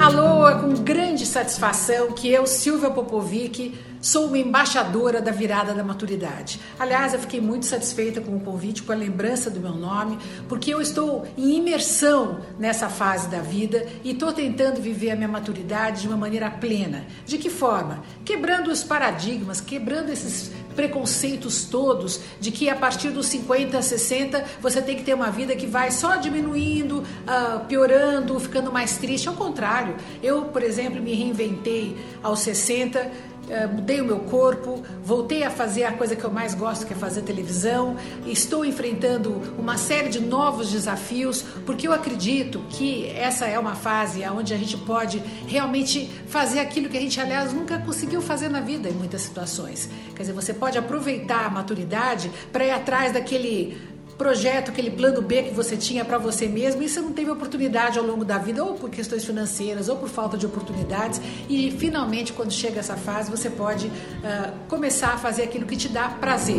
Alô, é com grande satisfação que eu, Silvia Popovic, sou uma embaixadora da virada da maturidade. Aliás, eu fiquei muito satisfeita com o convite, com a lembrança do meu nome, porque eu estou em imersão nessa fase da vida e estou tentando viver a minha maturidade de uma maneira plena. De que forma? Quebrando os paradigmas, quebrando esses preconceitos todos de que a partir dos 50, 60 você tem que ter uma vida que vai só diminuindo, uh, piorando, ficando mais triste. Ao contrário, eu, por exemplo, me reinventei aos 60 eh, mudei o meu corpo, voltei a fazer a coisa que eu mais gosto, que é fazer televisão. Estou enfrentando uma série de novos desafios, porque eu acredito que essa é uma fase onde a gente pode realmente fazer aquilo que a gente, aliás, nunca conseguiu fazer na vida em muitas situações. Quer dizer, você pode aproveitar a maturidade para ir atrás daquele projeto, aquele plano B que você tinha para você mesmo e você não teve oportunidade ao longo da vida, ou por questões financeiras, ou por falta de oportunidades. E finalmente, quando chega essa fase, você pode uh, começar a fazer aquilo que te dá prazer.